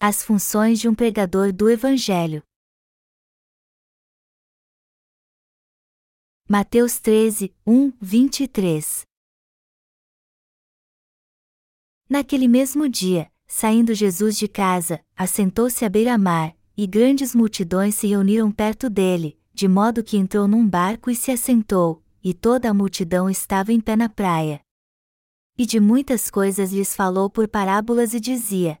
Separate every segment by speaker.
Speaker 1: As funções de um pregador do Evangelho. Mateus 13, 1, 23 Naquele mesmo dia, saindo Jesus de casa, assentou-se à beira-mar, e grandes multidões se reuniram perto dele, de modo que entrou num barco e se assentou, e toda a multidão estava em pé na praia. E de muitas coisas lhes falou por parábolas e dizia: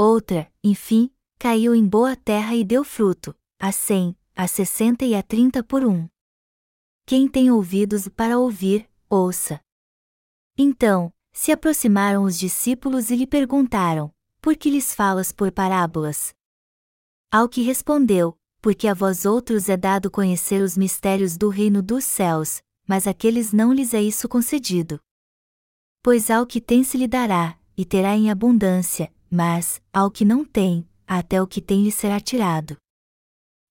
Speaker 1: Outra, enfim, caiu em boa terra e deu fruto, a cem, a sessenta e a trinta por um. Quem tem ouvidos para ouvir, ouça. Então, se aproximaram os discípulos e lhe perguntaram: Por que lhes falas por parábolas? Ao que respondeu: Porque a vós outros é dado conhecer os mistérios do reino dos céus, mas aqueles não lhes é isso concedido. Pois ao que tem se lhe dará, e terá em abundância, mas, ao que não tem, até o que tem lhe será tirado.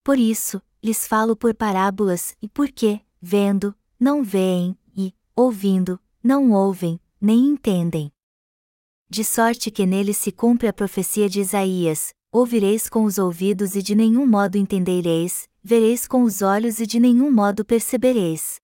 Speaker 1: Por isso, lhes falo por parábolas, e porque, vendo, não veem, e, ouvindo, não ouvem, nem entendem. De sorte que nele se cumpre a profecia de Isaías: ouvireis com os ouvidos e de nenhum modo entendereis, vereis com os olhos e de nenhum modo percebereis.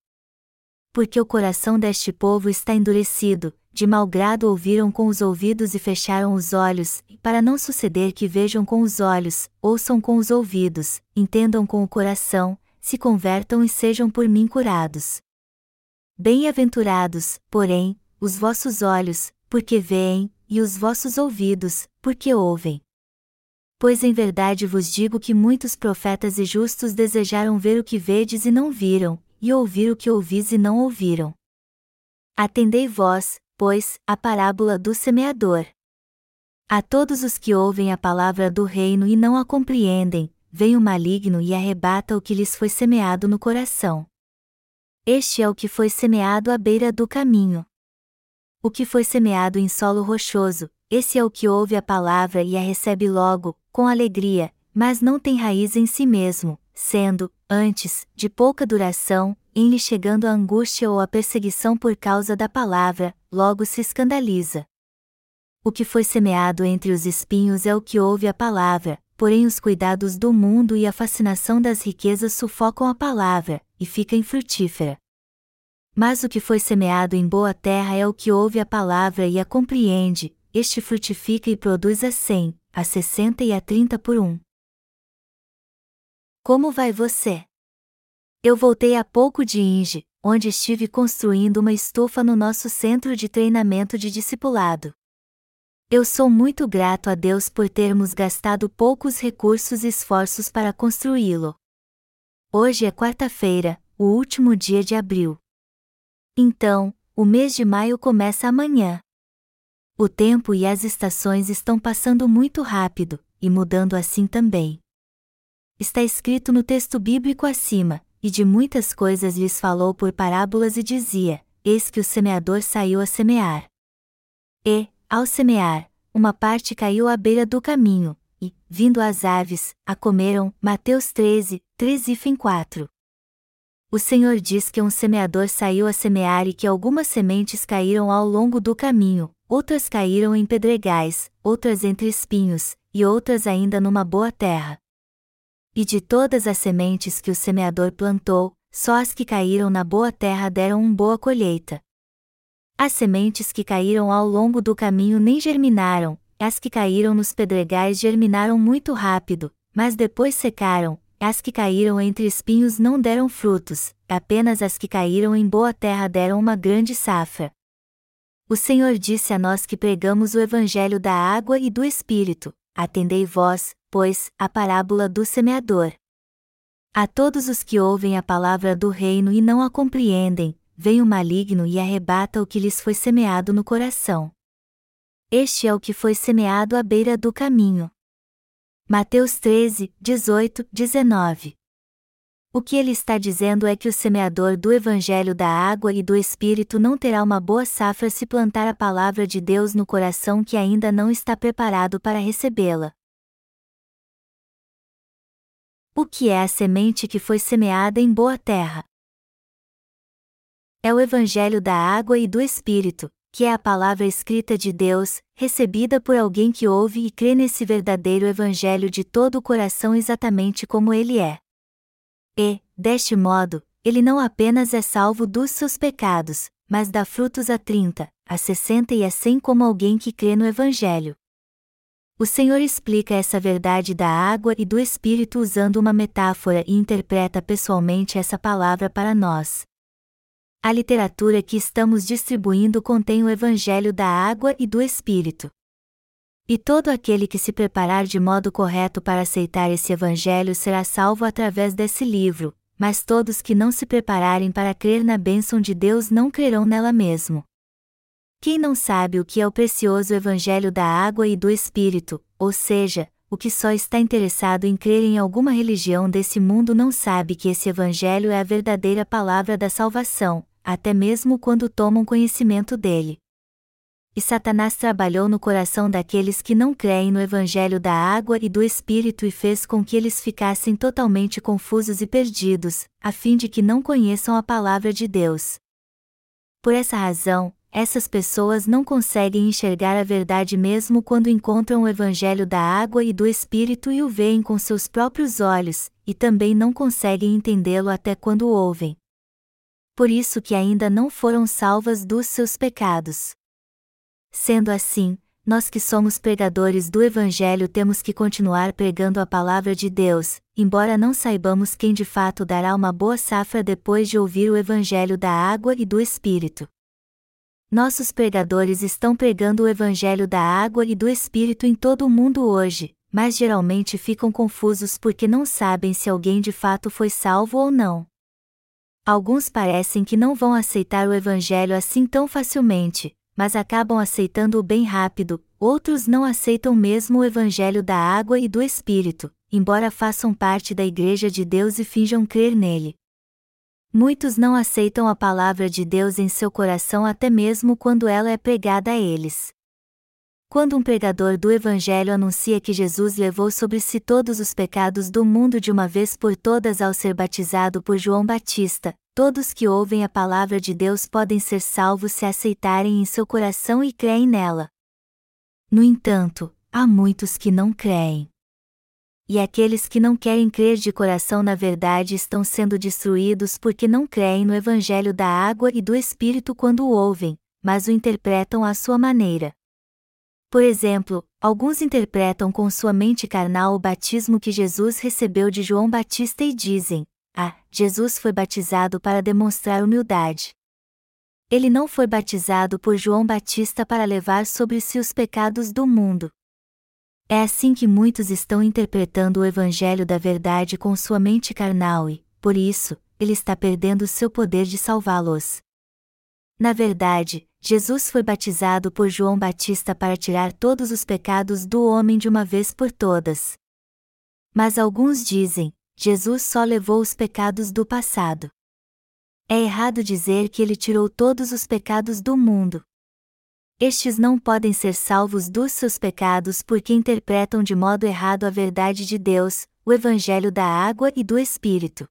Speaker 1: Porque o coração deste povo está endurecido, de mau grado ouviram com os ouvidos e fecharam os olhos, para não suceder que vejam com os olhos, ouçam com os ouvidos, entendam com o coração, se convertam e sejam por mim curados. Bem-aventurados, porém, os vossos olhos, porque veem, e os vossos ouvidos, porque ouvem. Pois em verdade vos digo que muitos profetas e justos desejaram ver o que vedes e não viram, e ouvir o que ouvis e não ouviram. Atendei vós, pois, a parábola do semeador. A todos os que ouvem a palavra do reino e não a compreendem, vem o maligno e arrebata o que lhes foi semeado no coração. Este é o que foi semeado à beira do caminho. O que foi semeado em solo rochoso, esse é o que ouve a palavra e a recebe logo, com alegria, mas não tem raiz em si mesmo, sendo, antes, de pouca duração, em lhe chegando a angústia ou a perseguição por causa da palavra, logo se escandaliza. O que foi semeado entre os espinhos é o que ouve a palavra, porém os cuidados do mundo e a fascinação das riquezas sufocam a palavra, e fica infrutífera. Mas o que foi semeado em boa terra é o que ouve a palavra e a compreende, este frutifica e produz a cem, a sessenta e a trinta por um. Como vai você? Eu voltei há pouco de Inge, onde estive construindo uma estufa no nosso centro de treinamento de discipulado. Eu sou muito grato a Deus por termos gastado poucos recursos e esforços para construí-lo. Hoje é quarta-feira, o último dia de abril. Então, o mês de maio começa amanhã. O tempo e as estações estão passando muito rápido, e mudando assim também. Está escrito no texto bíblico acima, e de muitas coisas lhes falou por parábolas e dizia: Eis que o semeador saiu a semear. E, ao semear, uma parte caiu à beira do caminho, e, vindo as aves, a comeram. Mateus 13, 3 e 4 o Senhor diz que um semeador saiu a semear e que algumas sementes caíram ao longo do caminho, outras caíram em pedregais, outras entre espinhos, e outras ainda numa boa terra. E de todas as sementes que o semeador plantou, só as que caíram na boa terra deram uma boa colheita. As sementes que caíram ao longo do caminho nem germinaram, as que caíram nos pedregais germinaram muito rápido, mas depois secaram, as que caíram entre espinhos não deram frutos, apenas as que caíram em boa terra deram uma grande safra. O Senhor disse a nós que pregamos o Evangelho da água e do Espírito, atendei vós, pois, a parábola do semeador. A todos os que ouvem a palavra do reino e não a compreendem, vem o maligno e arrebata o que lhes foi semeado no coração. Este é o que foi semeado à beira do caminho. Mateus 13, 18, 19. O que ele está dizendo é que o semeador do Evangelho da água e do Espírito não terá uma boa safra se plantar a palavra de Deus no coração que ainda não está preparado para recebê-la. O que é a semente que foi semeada em boa terra? É o Evangelho da água e do Espírito, que é a palavra escrita de Deus, recebida por alguém que ouve e crê nesse verdadeiro Evangelho de todo o coração exatamente como ele é. E, deste modo, ele não apenas é salvo dos seus pecados, mas dá frutos a 30, a 60 e a 100 como alguém que crê no Evangelho. O Senhor explica essa verdade da água e do Espírito usando uma metáfora e interpreta pessoalmente essa palavra para nós. A literatura que estamos distribuindo contém o Evangelho da Água e do Espírito. E todo aquele que se preparar de modo correto para aceitar esse Evangelho será salvo através desse livro, mas todos que não se prepararem para crer na bênção de Deus não crerão nela mesmo. Quem não sabe o que é o precioso Evangelho da Água e do Espírito, ou seja, o que só está interessado em crer em alguma religião desse mundo não sabe que esse Evangelho é a verdadeira palavra da salvação, até mesmo quando tomam conhecimento dele. E Satanás trabalhou no coração daqueles que não creem no Evangelho da água e do Espírito e fez com que eles ficassem totalmente confusos e perdidos, a fim de que não conheçam a palavra de Deus. Por essa razão, essas pessoas não conseguem enxergar a verdade mesmo quando encontram o Evangelho da água e do Espírito e o veem com seus próprios olhos, e também não conseguem entendê-lo até quando o ouvem por isso que ainda não foram salvas dos seus pecados. Sendo assim, nós que somos pregadores do Evangelho temos que continuar pregando a palavra de Deus, embora não saibamos quem de fato dará uma boa safra depois de ouvir o Evangelho da água e do Espírito. Nossos pregadores estão pregando o Evangelho da água e do Espírito em todo o mundo hoje, mas geralmente ficam confusos porque não sabem se alguém de fato foi salvo ou não. Alguns parecem que não vão aceitar o Evangelho assim tão facilmente, mas acabam aceitando-o bem rápido, outros não aceitam mesmo o Evangelho da água e do Espírito, embora façam parte da Igreja de Deus e finjam crer nele. Muitos não aceitam a palavra de Deus em seu coração até mesmo quando ela é pregada a eles. Quando um pregador do Evangelho anuncia que Jesus levou sobre si todos os pecados do mundo de uma vez por todas ao ser batizado por João Batista, todos que ouvem a palavra de Deus podem ser salvos se aceitarem em seu coração e creem nela. No entanto, há muitos que não creem. E aqueles que não querem crer de coração na verdade estão sendo destruídos porque não creem no Evangelho da água e do Espírito quando o ouvem, mas o interpretam à sua maneira. Por exemplo, alguns interpretam com sua mente carnal o batismo que Jesus recebeu de João Batista e dizem: Ah, Jesus foi batizado para demonstrar humildade. Ele não foi batizado por João Batista para levar sobre si os pecados do mundo. É assim que muitos estão interpretando o Evangelho da Verdade com sua mente carnal e, por isso, ele está perdendo seu poder de salvá-los. Na verdade, Jesus foi batizado por João Batista para tirar todos os pecados do homem de uma vez por todas. Mas alguns dizem: Jesus só levou os pecados do passado. É errado dizer que ele tirou todos os pecados do mundo. Estes não podem ser salvos dos seus pecados porque interpretam de modo errado a verdade de Deus, o Evangelho da água e do Espírito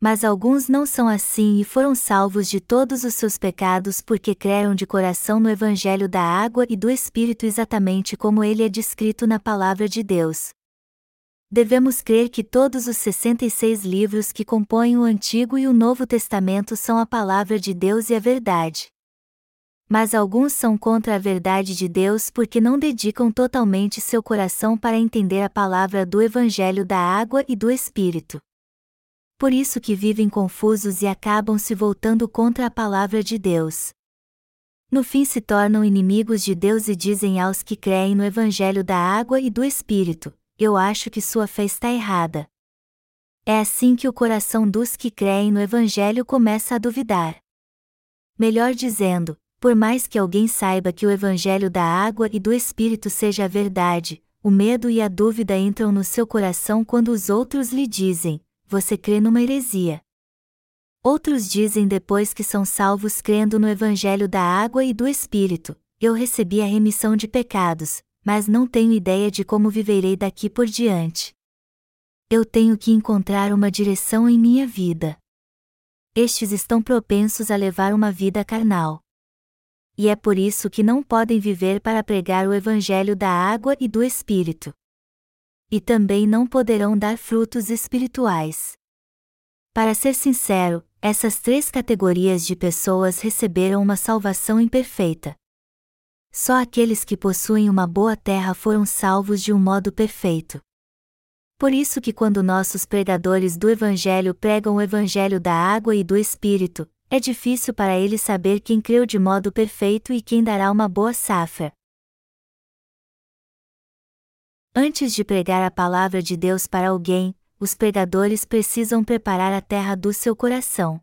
Speaker 1: mas alguns não são assim e foram salvos de todos os seus pecados porque creram de coração no Evangelho da água e do Espírito exatamente como ele é descrito na Palavra de Deus. Devemos crer que todos os 66 livros que compõem o Antigo e o Novo Testamento são a Palavra de Deus e a verdade. Mas alguns são contra a verdade de Deus porque não dedicam totalmente seu coração para entender a palavra do Evangelho da água e do Espírito por isso que vivem confusos e acabam se voltando contra a palavra de Deus. No fim se tornam inimigos de Deus e dizem aos que creem no Evangelho da água e do Espírito: Eu acho que sua fé está errada. É assim que o coração dos que creem no Evangelho começa a duvidar. Melhor dizendo, por mais que alguém saiba que o Evangelho da água e do Espírito seja a verdade, o medo e a dúvida entram no seu coração quando os outros lhe dizem: Você crê numa heresia. Outros dizem depois que são salvos crendo no Evangelho da água e do Espírito: Eu recebi a remissão de pecados, mas não tenho ideia de como viverei daqui por diante. Eu tenho que encontrar uma direção em minha vida. Estes estão propensos a levar uma vida carnal. E é por isso que não podem viver para pregar o Evangelho da água e do Espírito. E também não poderão dar frutos espirituais. Para ser sincero, essas três categorias de pessoas receberam uma salvação imperfeita. Só aqueles que possuem uma boa terra foram salvos de um modo perfeito. Por isso que quando nossos pregadores do evangelho pregam o evangelho da água e do espírito, é difícil para eles saber quem creu de modo perfeito e quem dará uma boa safra. Antes de pregar a palavra de Deus para alguém, os pregadores precisam preparar a terra do seu coração.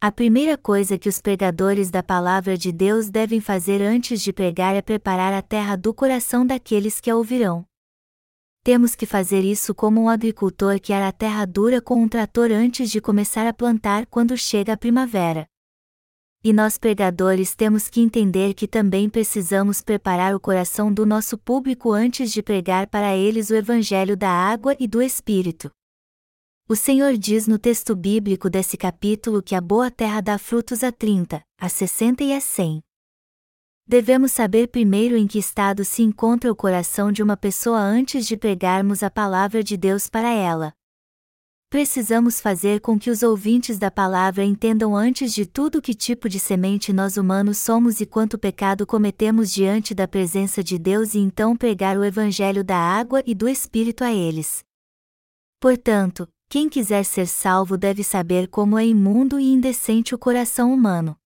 Speaker 1: A primeira coisa que os pregadores da palavra de Deus devem fazer antes de pregar é preparar a terra do coração daqueles que a ouvirão. Temos que fazer isso como um agricultor que ara a terra dura com um trator antes de começar a plantar quando chega a primavera. E nós pregadores temos que entender que também precisamos preparar o coração do nosso público antes de pregar para eles o Evangelho da água e do Espírito. O Senhor diz no texto bíblico desse capítulo que a boa terra dá frutos a 30, a 60 e a 100. Devemos saber primeiro em que estado se encontra o coração de uma pessoa antes de pregarmos a palavra de Deus para ela. Precisamos fazer com que os ouvintes da palavra entendam antes de tudo que tipo de semente nós humanos somos e quanto pecado cometemos diante da presença de Deus e então pregar o Evangelho da água e do Espírito a eles. Portanto, quem quiser ser salvo deve saber como é imundo e indecente o coração humano.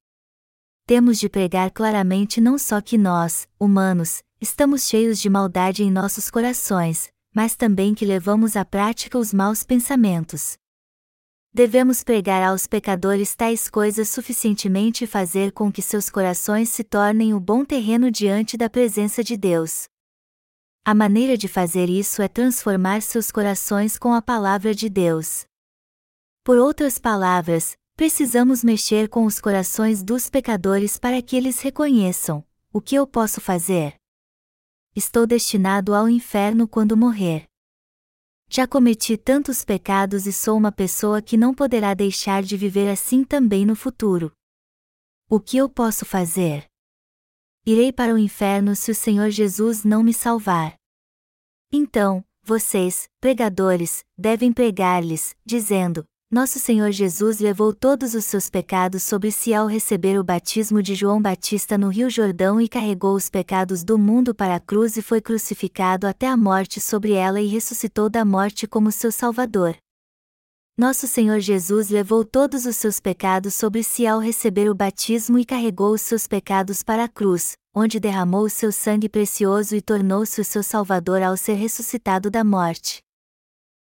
Speaker 1: Temos de pregar claramente não só que nós, humanos, estamos cheios de maldade em nossos corações, mas também que levamos à prática os maus pensamentos. Devemos pregar aos pecadores tais coisas suficientemente e fazer com que seus corações se tornem o bom terreno diante da presença de Deus. A maneira de fazer isso é transformar seus corações com a palavra de Deus. Por outras palavras, precisamos mexer com os corações dos pecadores para que eles reconheçam: o que eu posso fazer? Estou destinado ao inferno quando morrer. Já cometi tantos pecados e sou uma pessoa que não poderá deixar de viver assim também no futuro. O que eu posso fazer? Irei para o inferno se o Senhor Jesus não me salvar. Então, vocês, pregadores, devem pregar-lhes, dizendo: Nosso Senhor Jesus levou todos os seus pecados sobre si ao receber o batismo de João Batista no Rio Jordão e carregou os pecados do mundo para a cruz e foi crucificado até a morte sobre ela e ressuscitou da morte como seu Salvador. Nosso Senhor Jesus levou todos os seus pecados sobre si ao receber o batismo e carregou os seus pecados para a cruz, onde derramou o seu sangue precioso e tornou-se o seu Salvador ao ser ressuscitado da morte.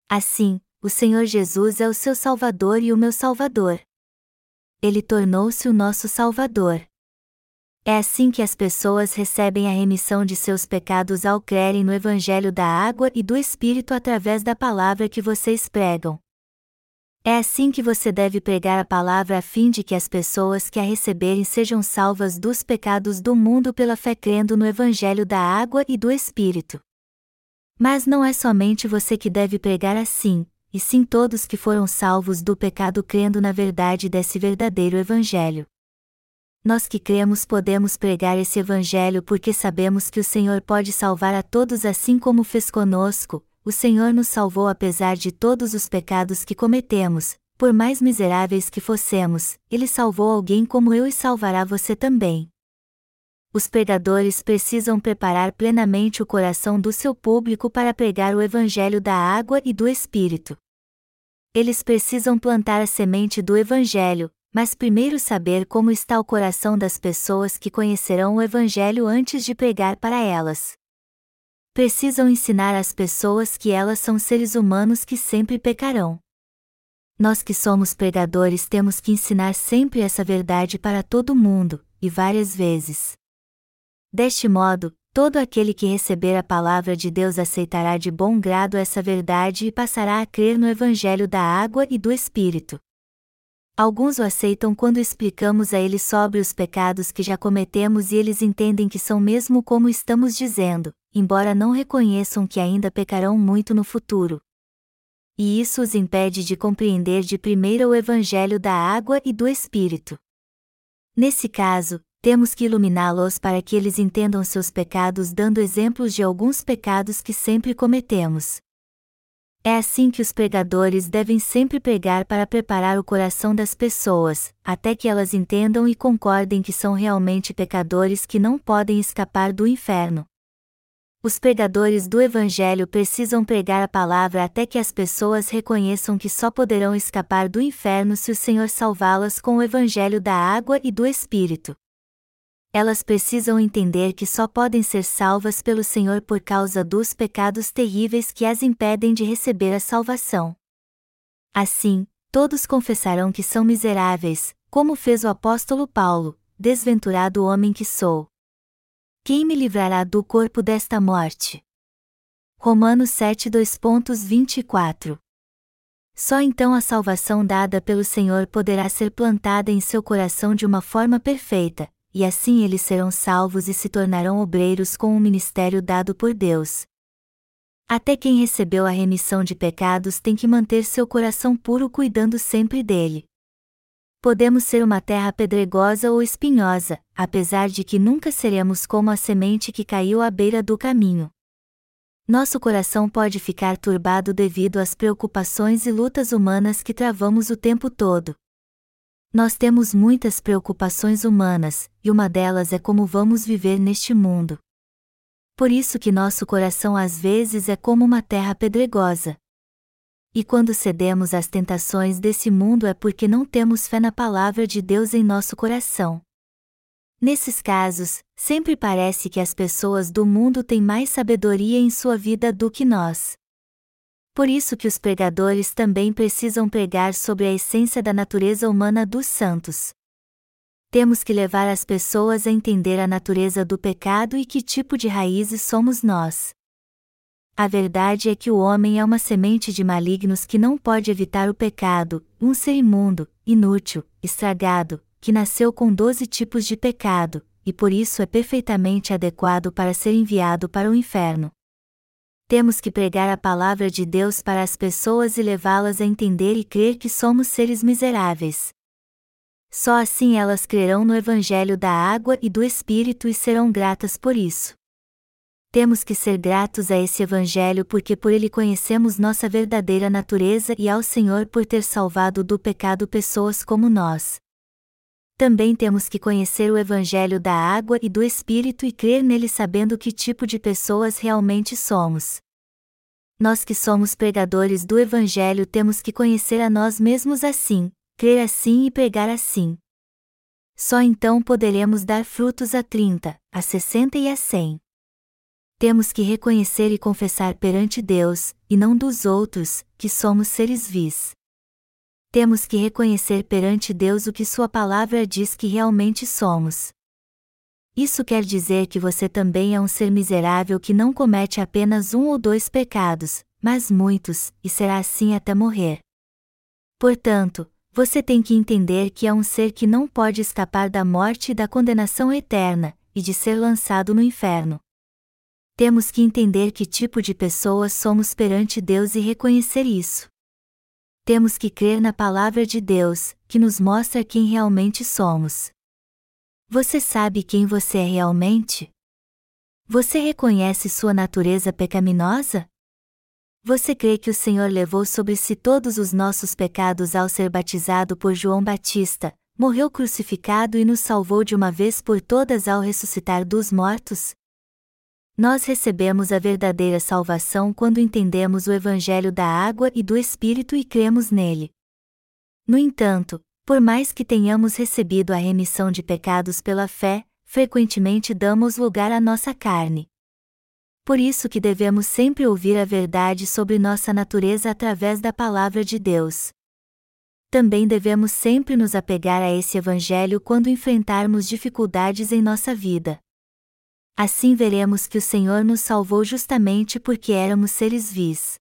Speaker 1: Assim, o Senhor Jesus é o seu Salvador e o meu Salvador. Ele tornou-se o nosso Salvador. É assim que as pessoas recebem a remissão de seus pecados ao crerem no Evangelho da água e do Espírito através da palavra que vocês pregam. É assim que você deve pregar a palavra a fim de que as pessoas que a receberem sejam salvas dos pecados do mundo pela fé crendo no Evangelho da água e do Espírito. Mas não é somente você que deve pregar assim, e sim todos que foram salvos do pecado crendo na verdade desse verdadeiro Evangelho. Nós que cremos podemos pregar esse Evangelho porque sabemos que o Senhor pode salvar a todos assim como fez conosco, o Senhor nos salvou apesar de todos os pecados que cometemos, por mais miseráveis que fossemos, Ele salvou alguém como eu e salvará você também. Os pregadores precisam preparar plenamente o coração do seu público para pregar o Evangelho da água e do Espírito. Eles precisam plantar a semente do Evangelho, mas primeiro saber como está o coração das pessoas que conhecerão o Evangelho antes de pregar para elas precisam ensinar às pessoas que elas são seres humanos que sempre pecarão. Nós que somos pregadores temos que ensinar sempre essa verdade para todo mundo, e várias vezes. Deste modo, Todo aquele que receber a palavra de Deus aceitará de bom grado essa verdade e passará a crer no Evangelho da água e do Espírito. Alguns o aceitam quando explicamos a eles sobre os pecados que já cometemos e eles entendem que são mesmo como estamos dizendo, embora não reconheçam que ainda pecarão muito no futuro. E isso os impede de compreender de primeira o Evangelho da água e do Espírito. Nesse caso, temos que iluminá-los para que eles entendam seus pecados dando exemplos de alguns pecados que sempre cometemos. É assim que os pregadores devem sempre pregar para preparar o coração das pessoas, até que elas entendam e concordem que são realmente pecadores que não podem escapar do inferno. Os pregadores do Evangelho precisam pregar a palavra até que as pessoas reconheçam que só poderão escapar do inferno se o Senhor salvá-las com o Evangelho da água e do Espírito elas precisam entender que só podem ser salvas pelo Senhor por causa dos pecados terríveis que as impedem de receber a salvação. Assim, todos confessarão que são miseráveis, como fez o apóstolo Paulo: Desventurado homem que sou. Quem me livrará do corpo desta morte? Romanos 7, 2.24 Só então a salvação dada pelo Senhor poderá ser plantada em seu coração de uma forma perfeita, e assim eles serão salvos e se tornarão obreiros com o ministério dado por Deus. Até quem recebeu a remissão de pecados tem que manter seu coração puro cuidando sempre dele. Podemos ser uma terra pedregosa ou espinhosa, apesar de que nunca seremos como a semente que caiu à beira do caminho. Nosso coração pode ficar turbado devido às preocupações e lutas humanas que travamos o tempo todo, nós temos muitas preocupações humanas, e uma delas é como vamos viver neste mundo. Por isso que nosso coração às vezes é como uma terra pedregosa. E quando cedemos às tentações desse mundo é porque não temos fé na palavra de Deus em nosso coração. Nesses casos, sempre parece que as pessoas do mundo têm mais sabedoria em sua vida do que nós. Por isso que os pregadores também precisam pregar sobre a essência da natureza humana dos santos. Temos que levar as pessoas a entender a natureza do pecado e que tipo de raízes somos nós. A verdade é que o homem é uma semente de malignos que não pode evitar o pecado, um ser imundo, inútil, estragado, que nasceu com doze tipos de pecado, e por isso é perfeitamente adequado para ser enviado para o inferno temos que pregar a palavra de Deus para as pessoas e levá-las a entender e crer que somos seres miseráveis. Só assim elas crerão no Evangelho da água e do Espírito e serão gratas por isso. Temos que ser gratos a esse Evangelho porque por ele conhecemos nossa verdadeira natureza e ao Senhor por ter salvado do pecado pessoas como nós. Também temos que conhecer o Evangelho da água e do Espírito e crer nele sabendo que tipo de pessoas realmente somos. Nós que somos pregadores do Evangelho temos que conhecer a nós mesmos assim, crer assim e pregar assim. Só então poderemos dar frutos a 30, a 60 e a 100. Temos que reconhecer e confessar perante Deus, e não dos outros, que somos seres vis temos que reconhecer perante Deus o que Sua palavra diz que realmente somos. Isso quer dizer que você também é um ser miserável que não comete apenas um ou dois pecados, mas muitos, e será assim até morrer. Portanto, você tem que entender que é um ser que não pode escapar da morte e da condenação eterna, e de ser lançado no inferno. Temos que entender que tipo de pessoas somos perante Deus e reconhecer isso temos que crer na palavra de Deus, que nos mostra quem realmente somos. Você sabe quem você é realmente? Você reconhece sua natureza pecaminosa? Você crê que o Senhor levou sobre si todos os nossos pecados ao ser batizado por João Batista, morreu crucificado e nos salvou de uma vez por todas ao ressuscitar dos mortos? Nós recebemos a verdadeira salvação quando entendemos o Evangelho da água e do Espírito e cremos nele. No entanto, por mais que tenhamos recebido a remissão de pecados pela fé, frequentemente damos lugar à nossa carne. Por isso que devemos sempre ouvir a verdade sobre nossa natureza através da palavra de Deus. Também devemos sempre nos apegar a esse Evangelho quando enfrentarmos dificuldades em nossa vida. Assim veremos que o Senhor nos salvou justamente porque éramos seres vis.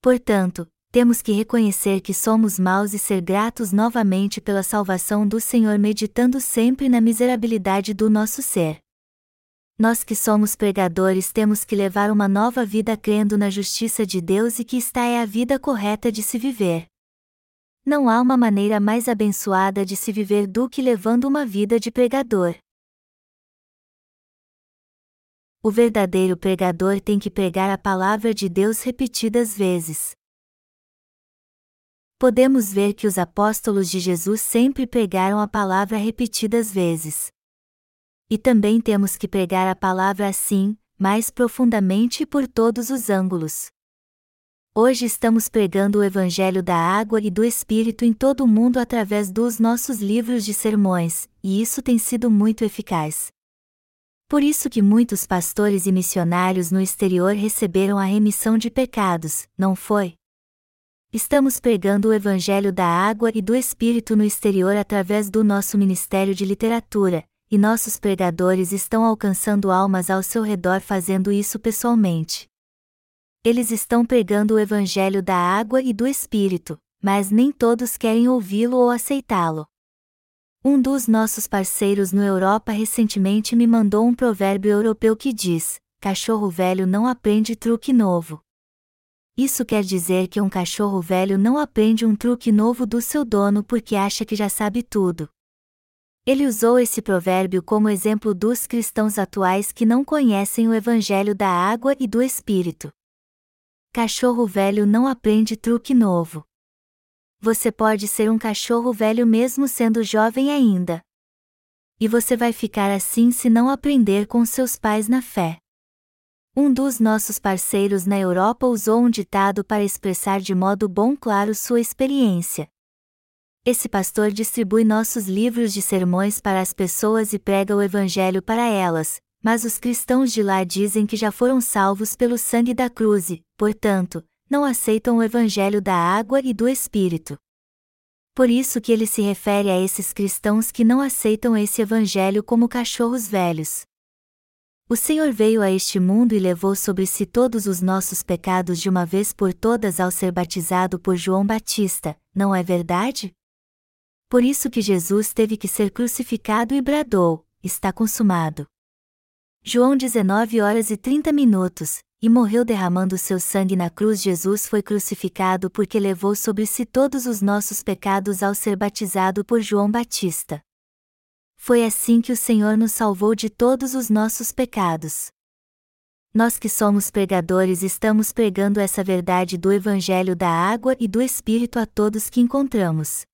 Speaker 1: Portanto, temos que reconhecer que somos maus e ser gratos novamente pela salvação do Senhor, meditando sempre na miserabilidade do nosso ser. Nós que somos pregadores temos que levar uma nova vida crendo na justiça de Deus e que esta é a vida correta de se viver. Não há uma maneira mais abençoada de se viver do que levando uma vida de pregador. O verdadeiro pregador tem que pregar a palavra de Deus repetidas vezes. Podemos ver que os apóstolos de Jesus sempre pregaram a palavra repetidas vezes. E também temos que pregar a palavra assim, mais profundamente e por todos os ângulos. Hoje estamos pregando o Evangelho da água e do Espírito em todo o mundo através dos nossos livros de sermões, e isso tem sido muito eficaz. Por isso que muitos pastores e missionários no exterior receberam a remissão de pecados, não foi? Estamos pregando o Evangelho da água e do Espírito no exterior através do nosso Ministério de Literatura, e nossos pregadores estão alcançando almas ao seu redor fazendo isso pessoalmente. Eles estão pregando o Evangelho da água e do Espírito, mas nem todos querem ouvi-lo ou aceitá-lo. Um dos nossos parceiros no Europa recentemente me mandou um provérbio europeu que diz: cachorro velho não aprende truque novo. Isso quer dizer que um cachorro velho não aprende um truque novo do seu dono porque acha que já sabe tudo. Ele usou esse provérbio como exemplo dos cristãos atuais que não conhecem o Evangelho da água e do Espírito. Cachorro velho não aprende truque novo. Você pode ser um cachorro velho mesmo sendo jovem ainda. E você vai ficar assim se não aprender com seus pais na fé. Um dos nossos parceiros na Europa usou um ditado para expressar de modo bom claro sua experiência. Esse pastor distribui nossos livros de sermões para as pessoas e prega o Evangelho para elas, mas os cristãos de lá dizem que já foram salvos pelo sangue da cruz e, portanto, não aceitam o Evangelho da água e do Espírito. Por isso que ele se refere a esses cristãos que não aceitam esse Evangelho como cachorros velhos. O Senhor veio a este mundo e levou sobre si todos os nossos pecados de uma vez por todas ao ser batizado por João Batista, não é verdade? Por isso que Jesus teve que ser crucificado e bradou: Está consumado. João 19 horas e 30 minutos, e morreu derramando seu sangue na cruz. Jesus foi crucificado porque levou sobre si todos os nossos pecados ao ser batizado por João Batista. Foi assim que o Senhor nos salvou de todos os nossos pecados. Nós que somos pregadores estamos pregando essa verdade do Evangelho da água e do Espírito a todos que encontramos.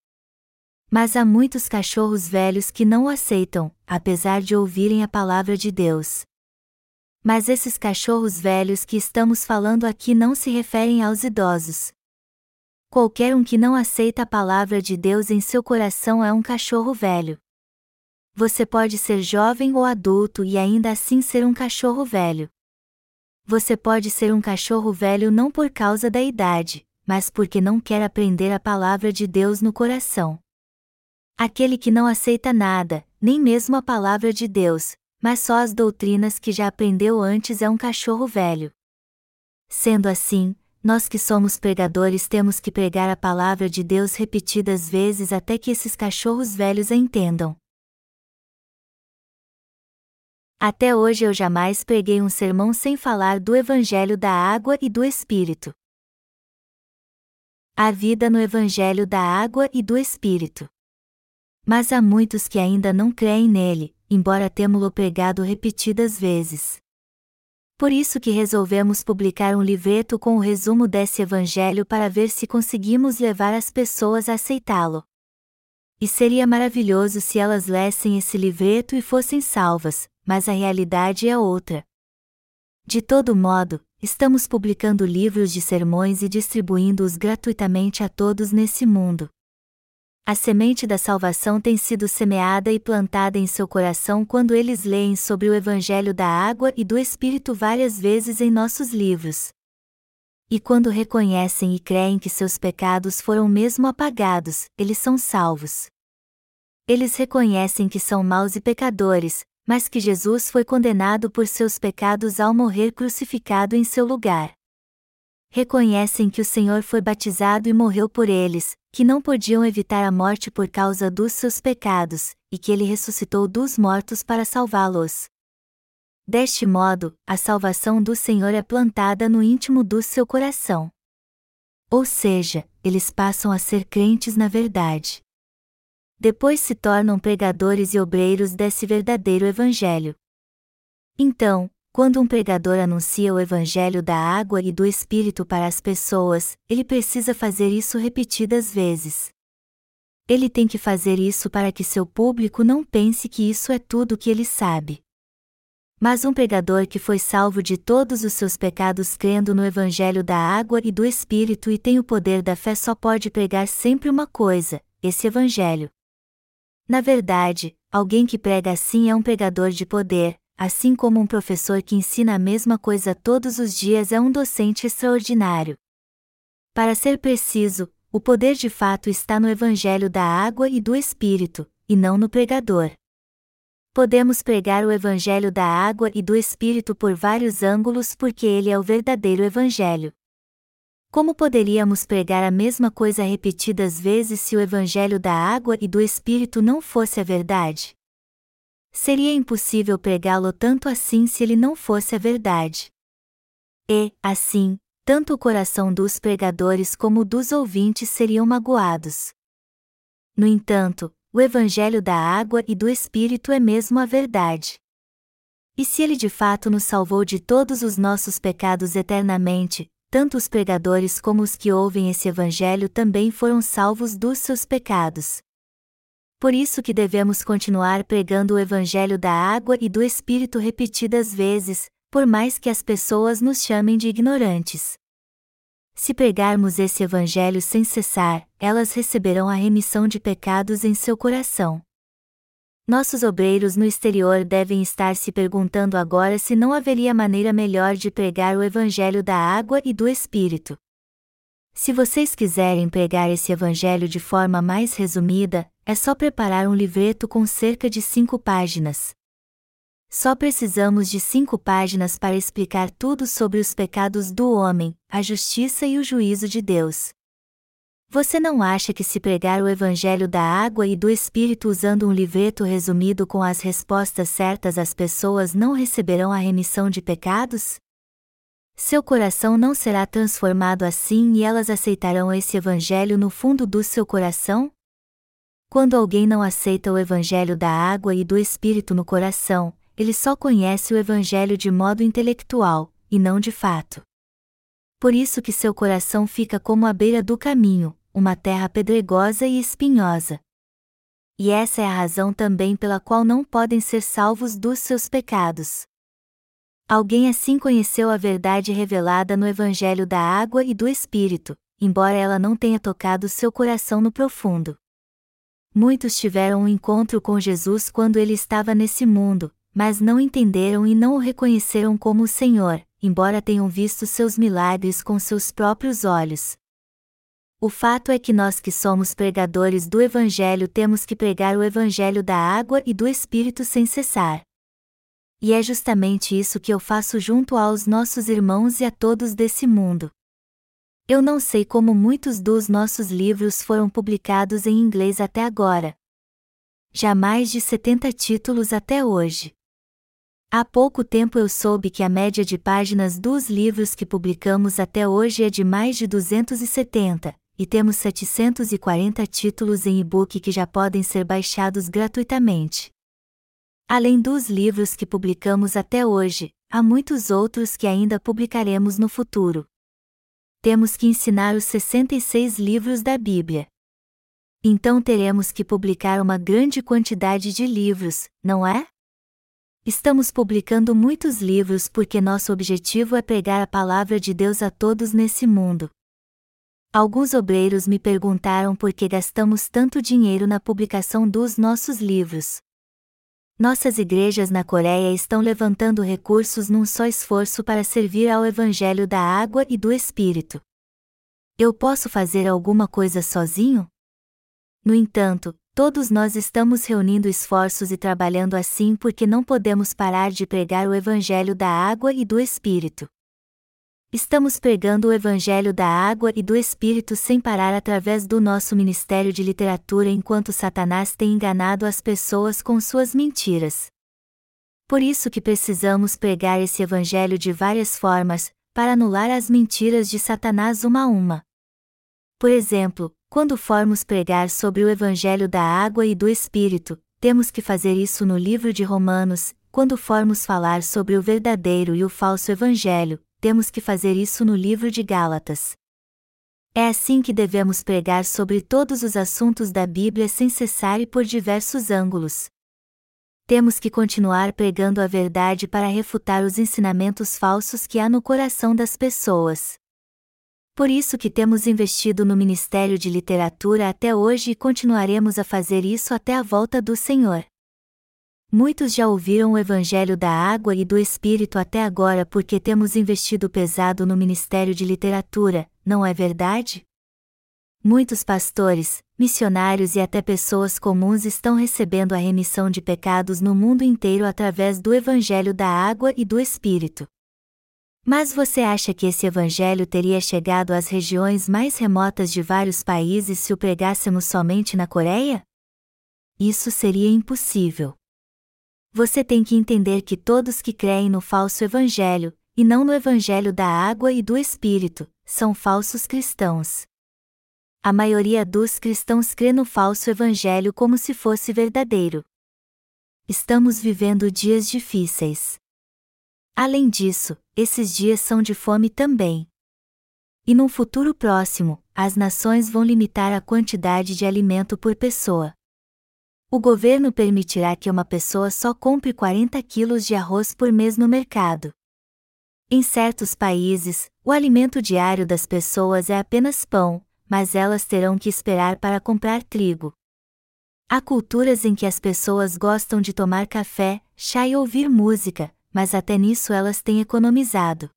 Speaker 1: Mas há muitos cachorros velhos que não o aceitam, apesar de ouvirem a palavra de Deus. Mas esses cachorros velhos que estamos falando aqui não se referem aos idosos. Qualquer um que não aceita a palavra de Deus em seu coração é um cachorro velho. Você pode ser jovem ou adulto e ainda assim ser um cachorro velho. Você pode ser um cachorro velho não por causa da idade, mas porque não quer aprender a palavra de Deus no coração. Aquele que não aceita nada, nem mesmo a palavra de Deus, mas só as doutrinas que já aprendeu antes é um cachorro velho. Sendo assim, nós que somos pregadores temos que pregar a palavra de Deus repetidas vezes até que esses cachorros velhos a entendam. Até hoje eu jamais preguei um sermão sem falar do Evangelho da Água e do Espírito. A vida no Evangelho da Água e do Espírito. Mas há muitos que ainda não creem nele, embora temo-lo pregado repetidas vezes. Por isso que resolvemos publicar um livreto com o resumo desse evangelho para ver se conseguimos levar as pessoas a aceitá-lo. E seria maravilhoso se elas lessem esse livreto e fossem salvas, mas a realidade é outra. De todo modo, estamos publicando livros de sermões e distribuindo-os gratuitamente a todos nesse mundo. A semente da salvação tem sido semeada e plantada em seu coração quando eles leem sobre o Evangelho da água e do Espírito várias vezes em nossos livros. E quando reconhecem e creem que seus pecados foram mesmo apagados, eles são salvos. Eles reconhecem que são maus e pecadores, mas que Jesus foi condenado por seus pecados ao morrer crucificado em seu lugar. Reconhecem que o Senhor foi batizado e morreu por eles, que não podiam evitar a morte por causa dos seus pecados, e que ele ressuscitou dos mortos para salvá-los. Deste modo, a salvação do Senhor é plantada no íntimo do seu coração. Ou seja, eles passam a ser crentes na verdade. Depois se tornam pregadores e obreiros desse verdadeiro Evangelho. Então, quando um pregador anuncia o Evangelho da água e do Espírito para as pessoas, ele precisa fazer isso repetidas vezes. Ele tem que fazer isso para que seu público não pense que isso é tudo o que ele sabe. Mas um pregador que foi salvo de todos os seus pecados crendo no Evangelho da água e do Espírito e tem o poder da fé só pode pregar sempre uma coisa: esse Evangelho. Na verdade, alguém que prega assim é um pregador de poder, assim como um professor que ensina a mesma coisa todos os dias é um docente extraordinário. Para ser preciso, o poder de fato está no Evangelho da água e do Espírito, e não no pregador. Podemos pregar o Evangelho da água e do Espírito por vários ângulos porque ele é o verdadeiro Evangelho. Como poderíamos pregar a mesma coisa repetidas vezes se o Evangelho da água e do Espírito não fosse a verdade? Seria impossível pregá-lo tanto assim se ele não fosse a verdade. E, assim, tanto o coração dos pregadores como o dos ouvintes seriam magoados. No entanto, o Evangelho da água e do Espírito é mesmo a verdade. E se ele de fato nos salvou de todos os nossos pecados eternamente, tanto os pregadores como os que ouvem esse Evangelho também foram salvos dos seus pecados. Por isso que devemos continuar pregando o Evangelho da água e do Espírito repetidas vezes, por mais que as pessoas nos chamem de ignorantes. Se pregarmos esse Evangelho sem cessar, elas receberão a remissão de pecados em seu coração. Nossos obreiros no exterior devem estar se perguntando agora se não haveria maneira melhor de pregar o Evangelho da água e do Espírito. Se vocês quiserem pregar esse Evangelho de forma mais resumida, é só preparar um livreto com cerca de cinco páginas. Só precisamos de cinco páginas para explicar tudo sobre os pecados do homem, a justiça e o juízo de Deus. Você não acha que se pregar o Evangelho da água e do Espírito usando um livreto resumido com as respostas certas as pessoas não receberão a remissão de pecados? Seu coração não será transformado assim e elas aceitarão esse Evangelho no fundo do seu coração? Quando alguém não aceita o Evangelho da água e do Espírito no coração, ele só conhece o Evangelho de modo intelectual, e não de fato. Por isso que seu coração fica como à beira do caminho, uma terra pedregosa e espinhosa. E essa é a razão também pela qual não podem ser salvos dos seus pecados. Alguém assim conheceu a verdade revelada no Evangelho da água e do Espírito, embora ela não tenha tocado seu coração no profundo. Muitos tiveram um encontro com Jesus quando ele estava nesse mundo, mas não entenderam e não o reconheceram como o Senhor, embora tenham visto seus milagres com seus próprios olhos. O fato é que nós que somos pregadores do Evangelho temos que pregar o Evangelho da água e do Espírito sem cessar. E é justamente isso que eu faço junto aos nossos irmãos e a todos desse mundo. Eu não sei como muitos dos nossos livros foram publicados em inglês até agora. Já mais de 70 títulos até hoje. Há pouco tempo eu soube que a média de páginas dos livros que publicamos até hoje é de mais de 270, e temos 740 títulos em e-book que já podem ser baixados gratuitamente. Além dos livros que publicamos até hoje, há muitos outros que ainda publicaremos no futuro. Temos que ensinar os 66 livros da Bíblia. Então teremos que publicar uma grande quantidade de livros, não é? Estamos publicando muitos livros porque nosso objetivo é pregar a palavra de Deus a todos nesse mundo. Alguns obreiros me perguntaram por que gastamos tanto dinheiro na publicação dos nossos livros. Nossas igrejas na Coreia estão levantando recursos num só esforço para servir ao Evangelho da água e do Espírito. Eu posso fazer alguma coisa sozinho? No entanto, todos nós estamos reunindo esforços e trabalhando assim porque não podemos parar de pregar o Evangelho da água e do Espírito. Estamos pregando o Evangelho da água e do Espírito sem parar através do nosso ministério de literatura enquanto Satanás tem enganado as pessoas com suas mentiras. Por isso que precisamos pregar esse Evangelho de várias formas, para anular as mentiras de Satanás uma a uma. Por exemplo, quando formos pregar sobre o Evangelho da água e do Espírito, temos que fazer isso no livro de Romanos, quando formos falar sobre o verdadeiro e o falso Evangelho, temos que fazer isso no livro de Gálatas. É assim que devemos pregar sobre todos os assuntos da Bíblia sem cessar e por diversos ângulos. Temos que continuar pregando a verdade para refutar os ensinamentos falsos que há no coração das pessoas. Por isso que temos investido no Ministério de Literatura até hoje e continuaremos a fazer isso até a volta do Senhor. Muitos já ouviram o Evangelho da Água e do Espírito até agora porque temos investido pesado no Ministério de Literatura, não é verdade? Muitos pastores, missionários e até pessoas comuns estão recebendo a remissão de pecados no mundo inteiro através do Evangelho da Água e do Espírito. Mas você acha que esse Evangelho teria chegado às regiões mais remotas de vários países se o pregássemos somente na Coreia? Isso seria impossível você tem que entender que todos que creem no falso evangelho, e não no evangelho da água e do espírito, são falsos cristãos. A maioria dos cristãos crê no falso evangelho como se fosse verdadeiro. Estamos vivendo dias difíceis. Além disso, esses dias são de fome também. E num futuro próximo, as nações vão limitar a quantidade de alimento por pessoa. O governo permitirá que uma pessoa só compre 40 quilos de arroz por mês no mercado. Em certos países, o alimento diário das pessoas é apenas pão, mas elas terão que esperar para comprar trigo. Há culturas em que as pessoas gostam de tomar café, chá e ouvir música, mas até nisso elas têm economizado.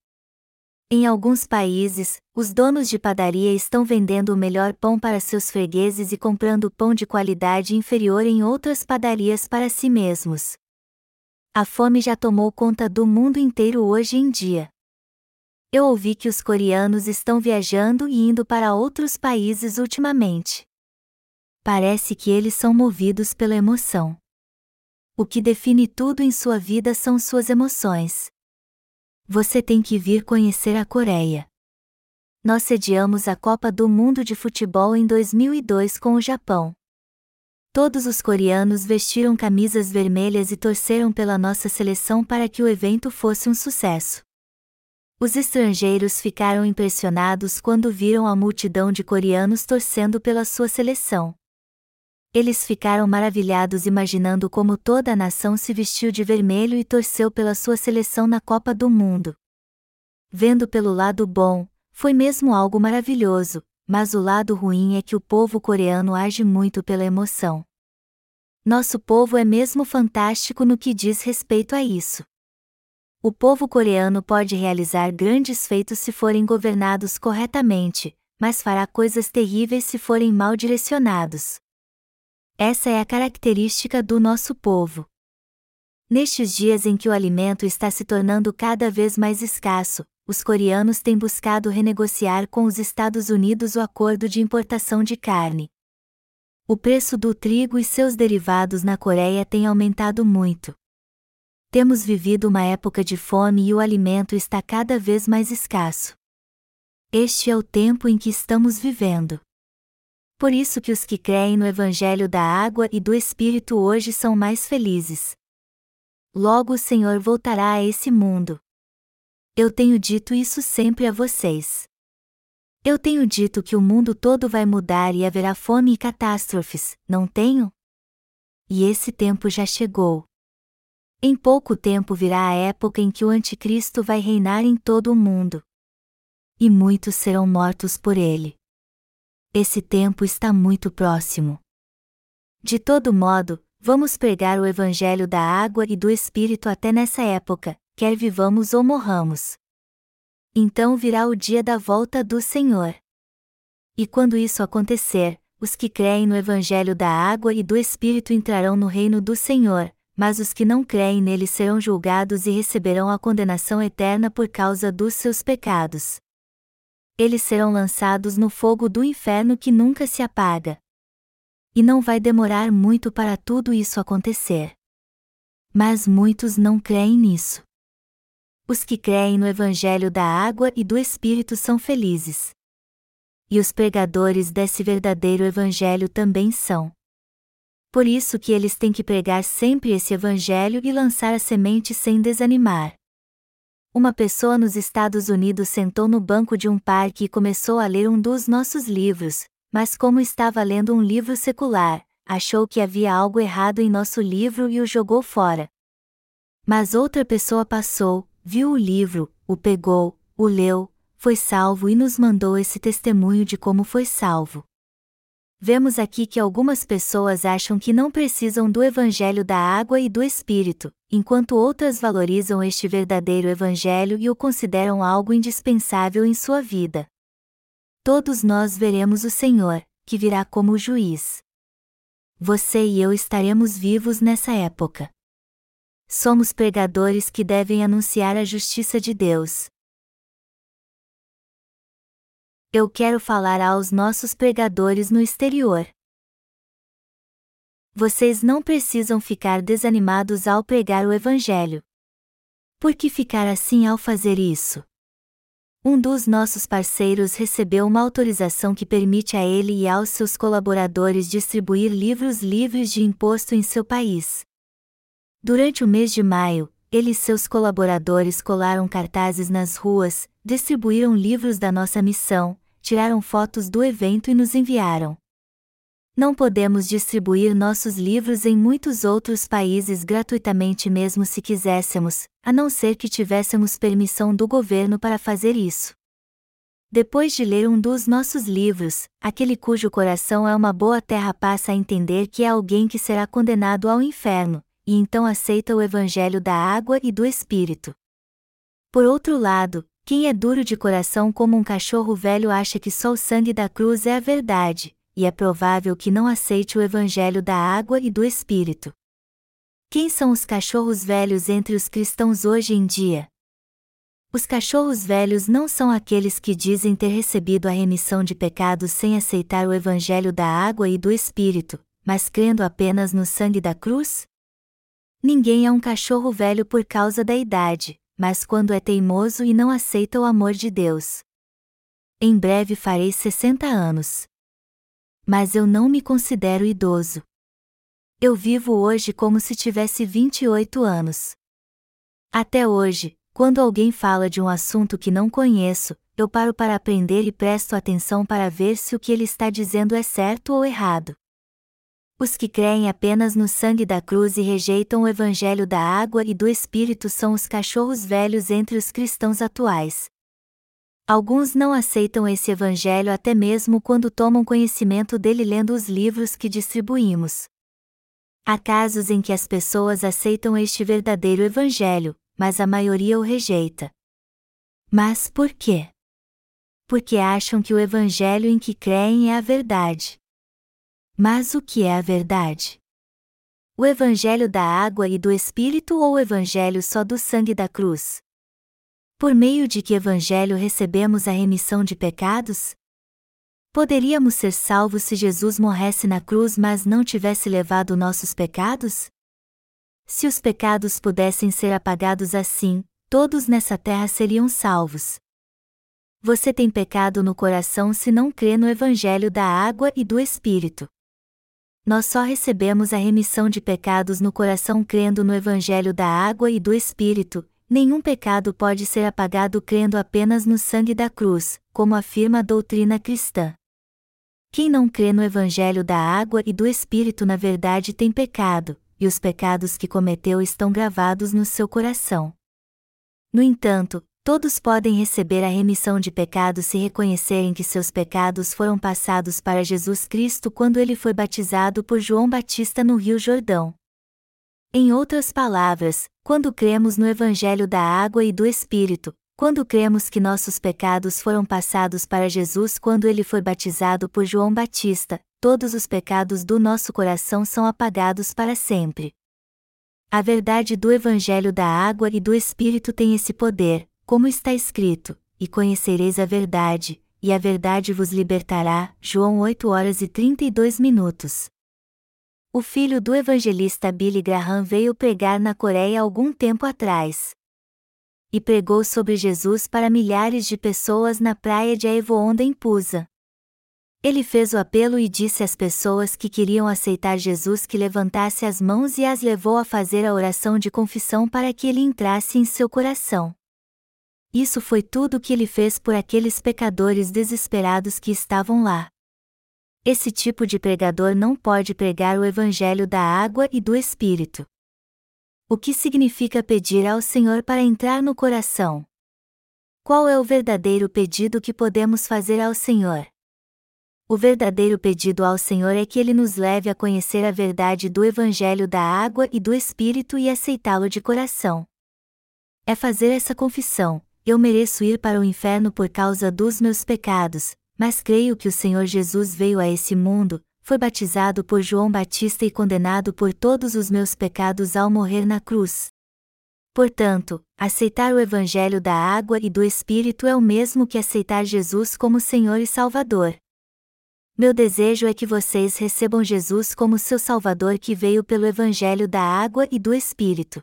Speaker 1: Em alguns países, os donos de padaria estão vendendo o melhor pão para seus fregueses e comprando pão de qualidade inferior em outras padarias para si mesmos. A fome já tomou conta do mundo inteiro hoje em dia. Eu ouvi que os coreanos estão viajando e indo para outros países ultimamente. Parece que eles são movidos pela emoção. O que define tudo em sua vida são suas emoções. Você tem que vir conhecer a Coreia. Nós sediamos a Copa do Mundo de Futebol em 2002 com o Japão. Todos os coreanos vestiram camisas vermelhas e torceram pela nossa seleção para que o evento fosse um sucesso. Os estrangeiros ficaram impressionados quando viram a multidão de coreanos torcendo pela sua seleção. Eles ficaram maravilhados imaginando como toda a nação se vestiu de vermelho e torceu pela sua seleção na Copa do Mundo. Vendo pelo lado bom, foi mesmo algo maravilhoso, mas o lado ruim é que o povo coreano age muito pela emoção. Nosso povo é mesmo fantástico no que diz respeito a isso. O povo coreano pode realizar grandes feitos se forem governados corretamente, mas fará coisas terríveis se forem mal direcionados. Essa é a característica do nosso povo. Nestes dias em que o alimento está se tornando cada vez mais escasso, os coreanos têm buscado renegociar com os Estados Unidos o acordo de importação de carne. O preço do trigo e seus derivados na Coreia tem aumentado muito. Temos vivido uma época de fome e o alimento está cada vez mais escasso. Este é o tempo em que estamos vivendo. Por isso que os que creem no Evangelho da água e do Espírito hoje são mais felizes. Logo o Senhor voltará a esse mundo. Eu tenho dito isso sempre a vocês. Eu tenho dito que o mundo todo vai mudar e haverá fome e catástrofes, não tenho? E esse tempo já chegou. Em pouco tempo virá a época em que o Anticristo vai reinar em todo o mundo. E muitos serão mortos por ele esse tempo está muito próximo. De todo modo, vamos pregar o Evangelho da água e do Espírito até nessa época, quer vivamos ou morramos. Então virá o dia da volta do Senhor. E quando isso acontecer, os que creem no Evangelho da água e do Espírito entrarão no reino do Senhor, mas os que não creem nele serão julgados e receberão a condenação eterna por causa dos seus pecados. Eles serão lançados no fogo do inferno que nunca se apaga. E não vai demorar muito para tudo isso acontecer. Mas muitos não creem nisso. Os que creem no Evangelho da água e do Espírito são felizes. E os pregadores desse verdadeiro Evangelho também são. Por isso que eles têm que pregar sempre esse Evangelho e lançar a semente sem desanimar. Uma pessoa nos Estados Unidos sentou no banco de um parque e começou a ler um dos nossos livros, mas como estava lendo um livro secular, achou que havia algo errado em nosso livro e o jogou fora. Mas outra pessoa passou, viu o livro, o pegou, o leu, foi salvo e nos mandou esse testemunho de como foi salvo. Vemos aqui que algumas pessoas acham que não precisam do Evangelho da água e do Espírito, enquanto outras valorizam este verdadeiro Evangelho e o consideram algo indispensável em sua vida. Todos nós veremos o Senhor, que virá como juiz. Você e eu estaremos vivos nessa época. Somos pregadores que devem anunciar a justiça de Deus. Eu quero falar aos nossos pregadores no exterior. Vocês não precisam ficar desanimados ao pregar o Evangelho. Por que ficar assim ao fazer isso? Um dos nossos parceiros recebeu uma autorização que permite a ele e aos seus colaboradores distribuir livros livres de imposto em seu país. Durante o mês de maio, ele e seus colaboradores colaram cartazes nas ruas, distribuíram livros da nossa missão, tiraram fotos do evento e nos enviaram. Não podemos distribuir nossos livros em muitos outros países gratuitamente mesmo se quiséssemos, a não ser que tivéssemos permissão do governo para fazer isso. Depois de ler um dos nossos livros, aquele cujo coração é uma boa terra passa a entender que é alguém que será condenado ao inferno, e então aceita o Evangelho da água e do Espírito. Por outro lado, quem é duro de coração como um cachorro velho acha que só o sangue da cruz é a verdade, e é provável que não aceite o Evangelho da água e do Espírito. Quem são os cachorros velhos entre os cristãos hoje em dia? Os cachorros velhos não são aqueles que dizem ter recebido a remissão de pecados sem aceitar o Evangelho da água e do Espírito, mas crendo apenas no sangue da cruz? Ninguém é um cachorro velho por causa da idade, mas quando é teimoso e não aceita o amor de Deus. Em breve farei 60 anos. Mas eu não me considero idoso. Eu vivo hoje como se tivesse 28 anos. Até hoje, quando alguém fala de um assunto que não conheço, eu paro para aprender e presto atenção para ver se o que ele está dizendo é certo ou errado. Os que creem apenas no sangue da cruz e rejeitam o evangelho da água e do Espírito são os cachorros velhos entre os cristãos atuais. Alguns não aceitam esse evangelho até mesmo quando tomam conhecimento dele lendo os livros que distribuímos. Há casos em que as pessoas aceitam este verdadeiro evangelho, mas a maioria o rejeita. Mas por quê? Porque acham que o evangelho em que creem é a verdade. Mas o que é a verdade? O Evangelho da água e do Espírito ou o Evangelho só do sangue da cruz? Por meio de que Evangelho recebemos a remissão de pecados? Poderíamos ser salvos se Jesus morresse na cruz mas não tivesse levado nossos pecados? Se os pecados pudessem ser apagados assim, todos nessa terra seriam salvos. Você tem pecado no coração se não crê no Evangelho da água e do Espírito nós só recebemos a remissão de pecados no coração crendo no Evangelho da água e do Espírito, nenhum pecado pode ser apagado crendo apenas no sangue da cruz, como afirma a doutrina cristã. Quem não crê no Evangelho da água e do Espírito na verdade tem pecado, e os pecados que cometeu estão gravados no seu coração. No entanto, Todos podem receber a remissão de pecados se reconhecerem que seus pecados foram passados para Jesus Cristo quando ele foi batizado por João Batista no Rio Jordão. Em outras palavras, quando cremos no Evangelho da Água e do Espírito, quando cremos que nossos pecados foram passados para Jesus quando ele foi batizado por João Batista, todos os pecados do nosso coração são apagados para sempre. A verdade do Evangelho da água e do Espírito tem esse poder, como está escrito: E conhecereis a verdade, e a verdade vos libertará. João 8 horas e 32 minutos. O filho do evangelista Billy Graham veio pregar na Coreia algum tempo atrás. E pregou sobre Jesus para milhares de pessoas na praia de Aevoonda em Pusa. Ele fez o apelo e disse às pessoas que queriam aceitar Jesus que levantasse as mãos e as levou a fazer a oração de confissão para que ele entrasse em seu coração. Isso foi tudo o que ele fez por aqueles pecadores desesperados que estavam lá. Esse tipo de pregador não pode pregar o Evangelho da água e do Espírito. O que significa pedir ao Senhor para entrar no coração? Qual é o verdadeiro pedido que podemos fazer ao Senhor? O verdadeiro pedido ao Senhor é que Ele nos leve a conhecer a verdade do Evangelho da água e do Espírito e aceitá-lo de coração. É fazer essa confissão: eu mereço ir para o inferno por causa dos meus pecados, mas creio que o Senhor Jesus veio a esse mundo, foi batizado por João Batista e condenado por todos os meus pecados ao morrer na cruz. Portanto, aceitar o Evangelho da água e do Espírito é o mesmo que aceitar Jesus como Senhor e Salvador. Meu desejo é que vocês recebam Jesus como seu Salvador que veio pelo Evangelho da água e do Espírito.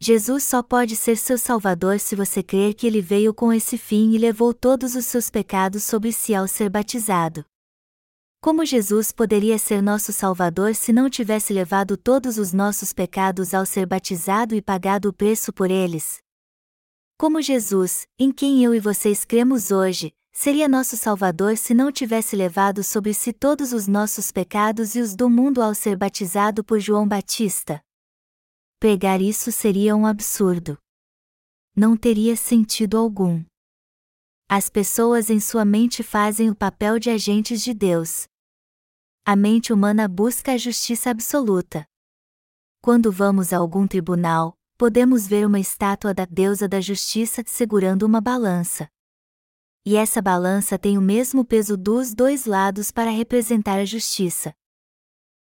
Speaker 1: Jesus só pode ser seu Salvador se você crer que ele veio com esse fim e levou todos os seus pecados sobre si ao ser batizado. Como Jesus poderia ser nosso Salvador se não tivesse levado todos os nossos pecados ao ser batizado e pagado o preço por eles? Como Jesus, em quem eu e vocês cremos hoje, seria nosso Salvador se não tivesse levado sobre si todos os nossos pecados e os do mundo ao ser batizado por João Batista? Pregar isso seria um absurdo. Não teria sentido algum. As pessoas em sua mente fazem o papel de agentes de Deus. A mente humana busca a justiça absoluta. Quando vamos a algum tribunal, podemos ver uma estátua da deusa da justiça segurando uma balança. E essa balança tem o mesmo peso dos dois lados para representar a justiça.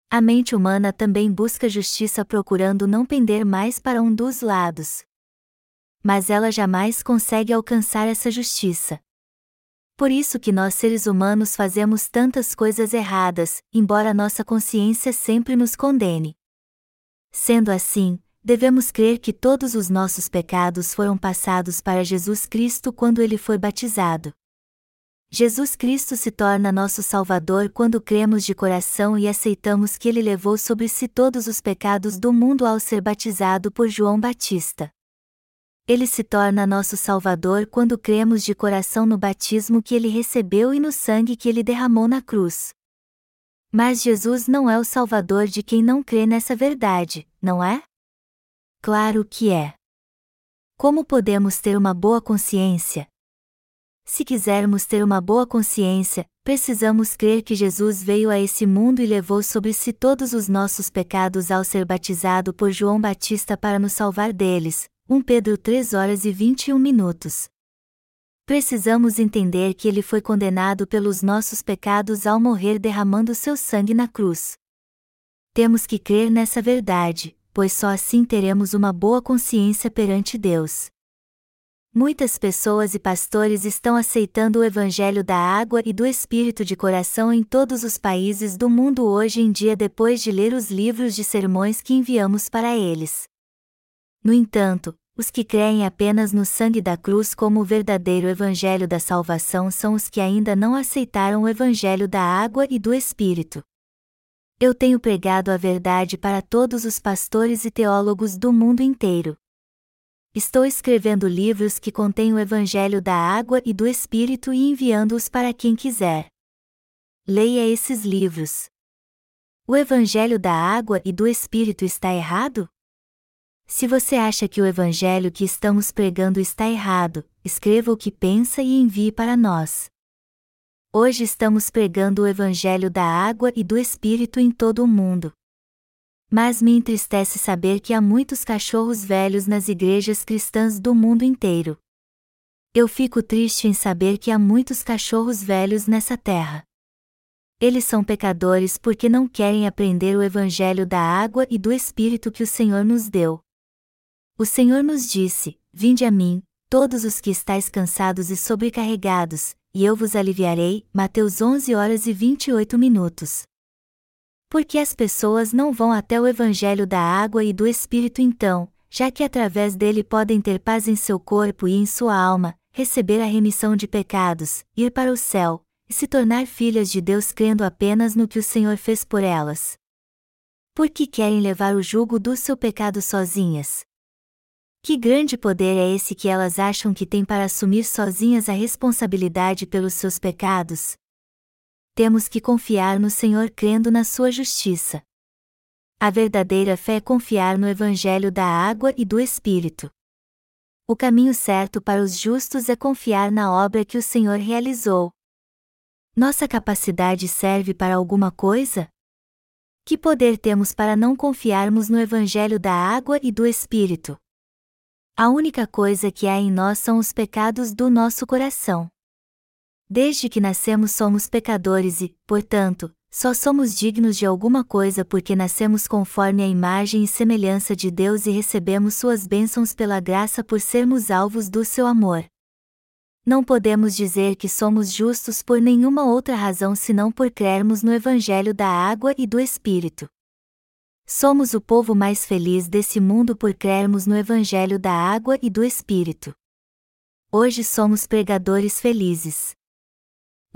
Speaker 1: A mente humana também busca justiça procurando não pender mais para um dos lados. Mas ela jamais consegue alcançar essa justiça. Por isso que nós seres humanos fazemos tantas coisas erradas, embora nossa consciência sempre nos condene. Sendo assim, devemos crer que todos os nossos pecados foram passados para Jesus Cristo quando ele foi batizado. Jesus Cristo se torna nosso Salvador quando cremos de coração e aceitamos que Ele levou sobre si todos os pecados do mundo ao ser batizado por João Batista. Ele se torna nosso Salvador quando cremos de coração no batismo que Ele recebeu e no sangue que Ele derramou na cruz. Mas Jesus não é o Salvador de quem não crê nessa verdade, não é? Claro que é. Como podemos ter uma boa consciência, se quisermos ter uma boa consciência, precisamos crer que Jesus veio a esse mundo e levou sobre si todos os nossos pecados ao ser batizado por João Batista para nos salvar deles. 1 Pedro 3 horas e 21 minutos. Precisamos entender que ele foi condenado pelos nossos pecados ao morrer derramando seu sangue na cruz. Temos que crer nessa verdade, pois só assim teremos uma boa consciência perante Deus. Muitas pessoas e pastores estão aceitando o Evangelho da água e do Espírito de coração em todos os países do mundo hoje em dia depois de ler os livros de sermões que enviamos para eles. No entanto, os que creem apenas no sangue da cruz como o verdadeiro Evangelho da salvação são os que ainda não aceitaram o Evangelho da água e do Espírito. Eu tenho pregado a verdade para todos os pastores e teólogos do mundo inteiro. Estou escrevendo livros que contêm o Evangelho da água e do Espírito e enviando-os para quem quiser. Leia esses livros. O Evangelho da água e do Espírito está errado? Se você acha que o Evangelho que estamos pregando está errado, escreva o que pensa e envie para nós. Hoje estamos pregando o Evangelho da água e do Espírito em todo o mundo. Mas me entristece saber que há muitos cachorros velhos nas igrejas cristãs do mundo inteiro. Eu fico triste em saber que há muitos cachorros velhos nessa terra. Eles são pecadores porque não querem aprender o Evangelho da água e do Espírito que o Senhor nos deu. O Senhor nos disse: Vinde a mim, todos os que estáis cansados e sobrecarregados, e eu vos aliviarei. Mateus 11 horas e 28 minutos. Porque as pessoas não vão até o Evangelho da água e do Espírito então, já que através dele podem ter paz em seu corpo e em sua alma, receber a remissão de pecados, ir para o céu, e se tornar filhas de Deus crendo apenas no que o Senhor fez por elas. Por que querem levar o jugo do seu pecado sozinhas? Que grande poder é esse que elas acham que têm para assumir sozinhas a responsabilidade pelos seus pecados? Temos que confiar no Senhor crendo na sua justiça. A verdadeira fé é confiar no Evangelho da água e do Espírito. O caminho certo para os justos é confiar na obra que o Senhor realizou. Nossa capacidade serve para alguma coisa? Que poder temos para não confiarmos no Evangelho da água e do Espírito? A única coisa que há em nós são os pecados do nosso coração. Desde que nascemos somos pecadores e, portanto, só somos dignos de alguma coisa porque nascemos conforme a imagem e semelhança de Deus e recebemos suas bênçãos pela graça por sermos alvos do seu amor. Não podemos dizer que somos justos por nenhuma outra razão senão por crermos no Evangelho da água e do Espírito. Somos o povo mais feliz desse mundo por crermos no Evangelho da água e do Espírito. Hoje somos pregadores felizes.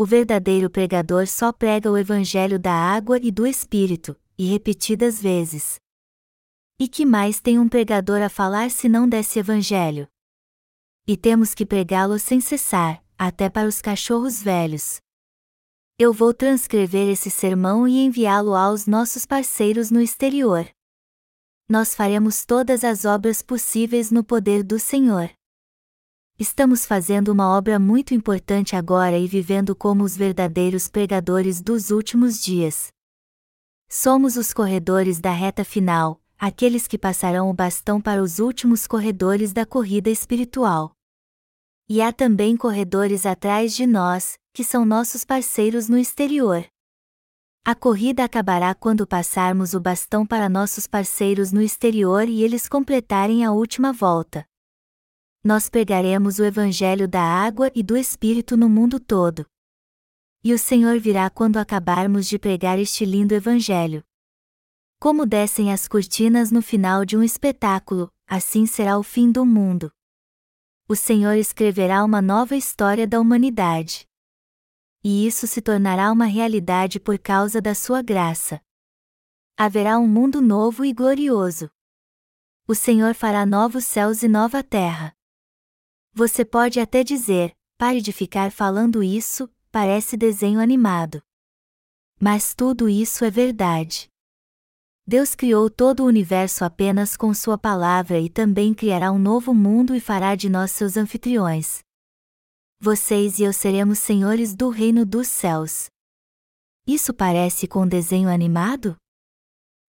Speaker 1: O verdadeiro pregador só prega o Evangelho da água e do Espírito, e repetidas vezes. E que mais tem um pregador a falar se não desse Evangelho? E temos que pregá-lo sem cessar, até para os cachorros velhos. Eu vou transcrever esse sermão e enviá-lo aos nossos parceiros no exterior. Nós faremos todas as obras possíveis no poder do Senhor. Estamos fazendo uma obra muito importante agora e vivendo como os verdadeiros pregadores dos últimos dias. Somos os corredores da reta final, aqueles que passarão o bastão para os últimos corredores da corrida espiritual. E há também corredores atrás de nós, que são nossos parceiros no exterior. A corrida acabará quando passarmos o bastão para nossos parceiros no exterior e eles completarem a última volta. Nós pregaremos o Evangelho da água e do Espírito no mundo todo. E o Senhor virá quando acabarmos de pregar este lindo Evangelho. Como descem as cortinas no final de um espetáculo, assim será o fim do mundo. O Senhor escreverá uma nova história da humanidade e isso se tornará uma realidade por causa da sua graça. Haverá um mundo novo e glorioso. O Senhor fará novos céus e nova terra. Você pode até dizer: pare de ficar falando isso, parece desenho animado. Mas tudo isso é verdade. Deus criou todo o universo apenas com Sua palavra e também criará um novo mundo e fará de nós seus anfitriões vocês e eu seremos senhores do reino dos céus. Isso parece com desenho animado?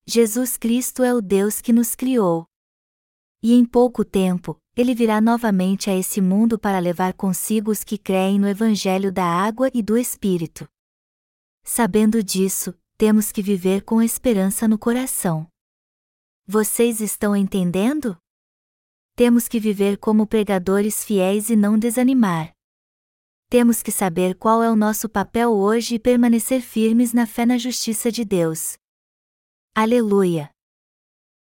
Speaker 1: Jesus Cristo é o Deus que nos criou. E em pouco tempo, ele virá novamente a esse mundo para levar consigo os que creem no Evangelho da água e do Espírito. Sabendo disso, temos que viver com esperança no coração. Vocês estão entendendo? Temos que viver como pregadores fiéis e não desanimar temos que saber qual é o nosso papel hoje e permanecer firmes na fé na justiça de Deus. Aleluia!